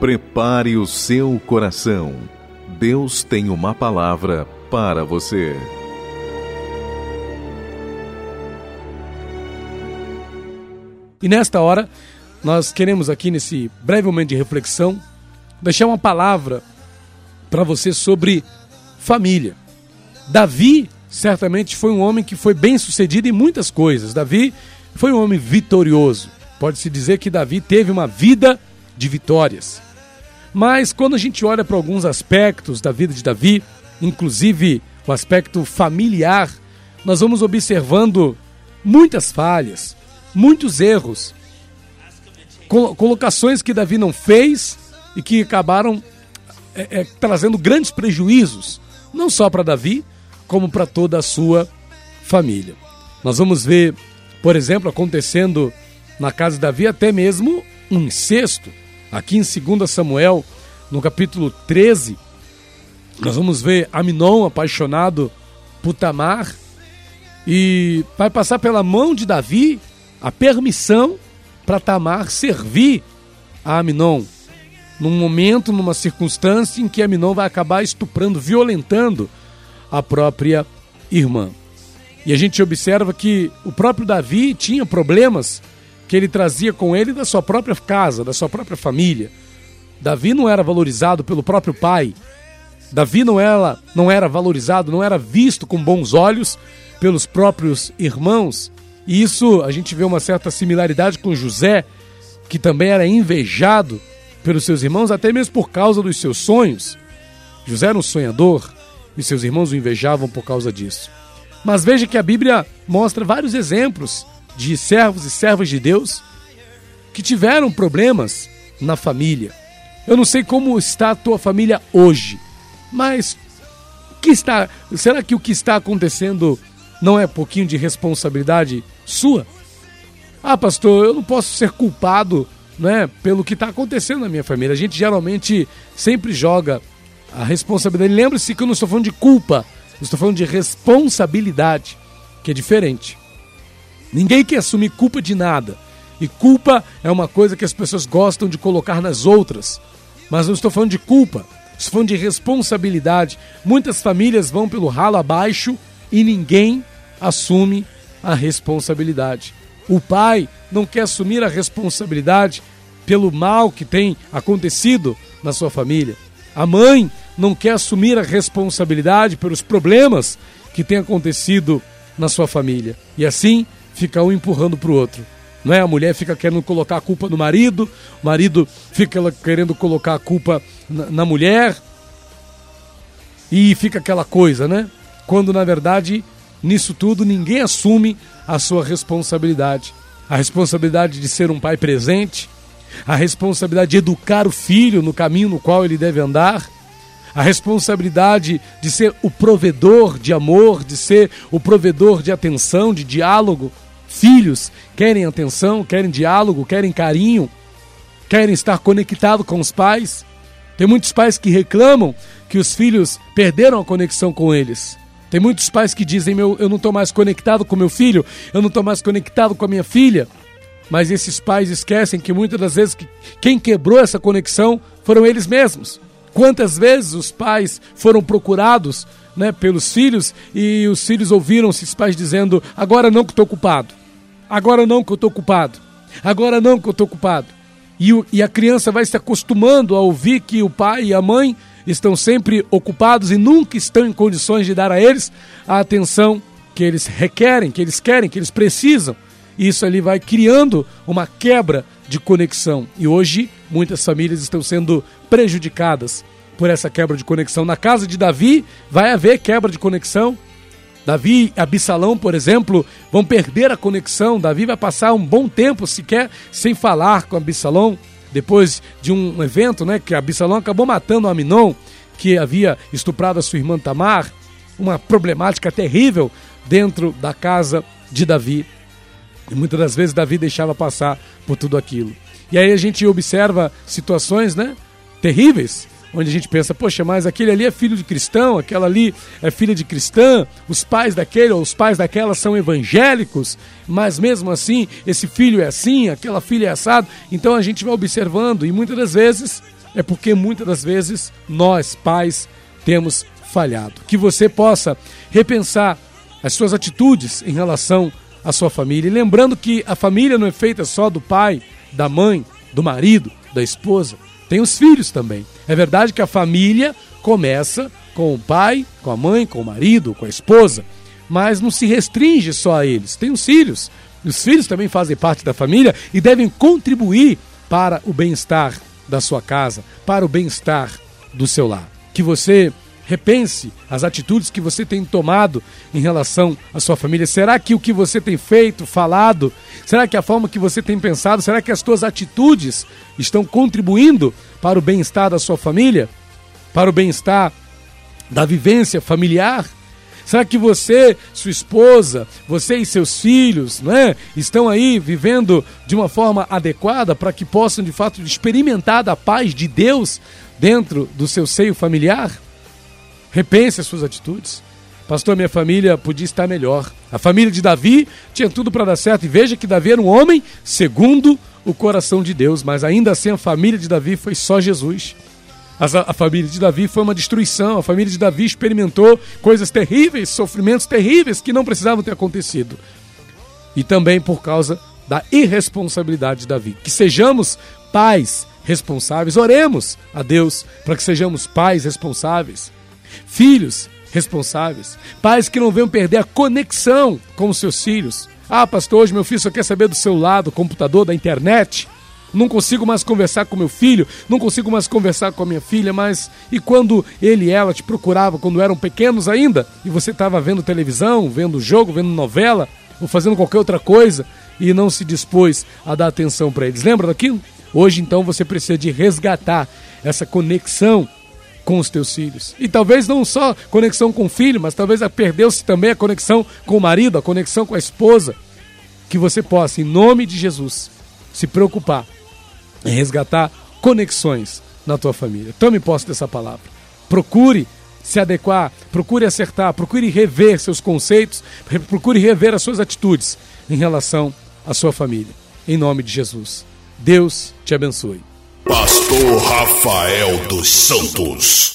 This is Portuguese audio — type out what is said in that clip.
Prepare o seu coração. Deus tem uma palavra para você. E nesta hora, nós queremos aqui nesse breve momento de reflexão deixar uma palavra para você sobre família. Davi certamente foi um homem que foi bem sucedido em muitas coisas. Davi foi um homem vitorioso. Pode-se dizer que Davi teve uma vida de vitórias. Mas quando a gente olha para alguns aspectos da vida de Davi, inclusive o aspecto familiar, nós vamos observando muitas falhas, muitos erros, colocações que Davi não fez e que acabaram é, é, trazendo grandes prejuízos, não só para Davi, como para toda a sua família. Nós vamos ver, por exemplo, acontecendo na casa de Davi até mesmo um incesto. Aqui em 2 Samuel, no capítulo 13, nós vamos ver Aminon apaixonado por Tamar e vai passar pela mão de Davi a permissão para Tamar servir a Aminon num momento, numa circunstância em que Aminon vai acabar estuprando, violentando a própria irmã. E a gente observa que o próprio Davi tinha problemas que ele trazia com ele da sua própria casa, da sua própria família. Davi não era valorizado pelo próprio pai. Davi não era, não era valorizado, não era visto com bons olhos pelos próprios irmãos. E isso a gente vê uma certa similaridade com José, que também era invejado pelos seus irmãos, até mesmo por causa dos seus sonhos. José era um sonhador e seus irmãos o invejavam por causa disso. Mas veja que a Bíblia mostra vários exemplos de servos e servas de Deus que tiveram problemas na família. Eu não sei como está a tua família hoje, mas que está, será que o que está acontecendo não é pouquinho de responsabilidade sua? Ah, pastor, eu não posso ser culpado né, pelo que está acontecendo na minha família. A gente geralmente sempre joga a responsabilidade. Lembre-se que eu não estou falando de culpa, eu estou falando de responsabilidade, que é diferente. Ninguém quer assumir culpa de nada. E culpa é uma coisa que as pessoas gostam de colocar nas outras. Mas não estou falando de culpa, estou falando de responsabilidade. Muitas famílias vão pelo ralo abaixo e ninguém assume a responsabilidade. O pai não quer assumir a responsabilidade pelo mal que tem acontecido na sua família. A mãe não quer assumir a responsabilidade pelos problemas que têm acontecido na sua família. E assim fica um empurrando para o outro. Não é? A mulher fica querendo colocar a culpa no marido, o marido fica querendo colocar a culpa na, na mulher. E fica aquela coisa, né? Quando na verdade, nisso tudo, ninguém assume a sua responsabilidade. A responsabilidade de ser um pai presente, a responsabilidade de educar o filho no caminho no qual ele deve andar, a responsabilidade de ser o provedor de amor, de ser o provedor de atenção, de diálogo. Filhos querem atenção, querem diálogo, querem carinho, querem estar conectado com os pais. Tem muitos pais que reclamam que os filhos perderam a conexão com eles. Tem muitos pais que dizem: meu, eu não estou mais conectado com meu filho, eu não estou mais conectado com a minha filha. Mas esses pais esquecem que muitas das vezes quem quebrou essa conexão foram eles mesmos. Quantas vezes os pais foram procurados né, pelos filhos e os filhos ouviram esses pais dizendo: agora não que estou ocupado, agora não que eu estou ocupado, agora não que eu estou ocupado. E, e a criança vai se acostumando a ouvir que o pai e a mãe estão sempre ocupados e nunca estão em condições de dar a eles a atenção que eles requerem, que eles querem, que eles precisam. Isso ali vai criando uma quebra de conexão. E hoje muitas famílias estão sendo prejudicadas por essa quebra de conexão. Na casa de Davi vai haver quebra de conexão. Davi e Absalão, por exemplo, vão perder a conexão. Davi vai passar um bom tempo sequer sem falar com Absalão. Depois de um evento, né, que Absalão acabou matando Aminon, que havia estuprado a sua irmã Tamar, uma problemática terrível dentro da casa de Davi. E muitas das vezes Davi deixava passar por tudo aquilo. E aí a gente observa situações, né, terríveis, onde a gente pensa, poxa, mas aquele ali é filho de cristão, aquela ali é filha de cristã, os pais daquele ou os pais daquela são evangélicos, mas mesmo assim esse filho é assim, aquela filha é assado. Então a gente vai observando e muitas das vezes é porque muitas das vezes nós, pais, temos falhado. Que você possa repensar as suas atitudes em relação à sua família. E lembrando que a família não é feita só do pai, da mãe, do marido, da esposa. Tem os filhos também. É verdade que a família começa com o pai, com a mãe, com o marido, com a esposa, mas não se restringe só a eles. Tem os filhos. Os filhos também fazem parte da família e devem contribuir para o bem-estar da sua casa, para o bem-estar do seu lar. Que você repense as atitudes que você tem tomado em relação à sua família. Será que o que você tem feito, falado, será que a forma que você tem pensado, será que as suas atitudes estão contribuindo para o bem-estar da sua família? Para o bem-estar da vivência familiar? Será que você, sua esposa, você e seus filhos, não é, estão aí vivendo de uma forma adequada para que possam de fato experimentar da paz de Deus dentro do seu seio familiar? Repense as suas atitudes. Pastor, minha família podia estar melhor. A família de Davi tinha tudo para dar certo. E veja que Davi era um homem segundo o coração de Deus, mas ainda assim a família de Davi foi só Jesus. A, família de Davi foi uma destruição. A família de Davi experimentou coisas terríveis, sofrimentos terríveis que não precisavam ter acontecido. E também por causa da irresponsabilidade de Davi. Que sejamos pais responsáveis. Oremos a Deus para que sejamos pais responsáveis. Filhos responsáveis. Pais que não venham perder a conexão com os seus filhos. Ah, pastor, hoje meu filho só quer saber do celular, do computador, da internet. Não consigo mais conversar com meu filho, não consigo mais conversar com a minha filha, mas e quando ele e ela te procuravam quando eram pequenos ainda, e você estava vendo televisão, vendo jogo, vendo novela, ou fazendo qualquer outra coisa, e não se dispôs a dar atenção para eles. Lembra daquilo? Hoje então você precisa de resgatar essa conexão com os teus filhos. E talvez não só conexão com o filho, mas talvez perdeu-se também a conexão com o marido, a conexão com a esposa. Que você possa, em nome de Jesus, se preocupar em resgatar conexões na tua família. Tome posse dessa palavra. Procure se adequar, procure acertar, procure rever seus conceitos, procure rever as suas atitudes em relação à sua família. Em nome de Jesus. Deus te abençoe. Pastor Rafael dos Santos.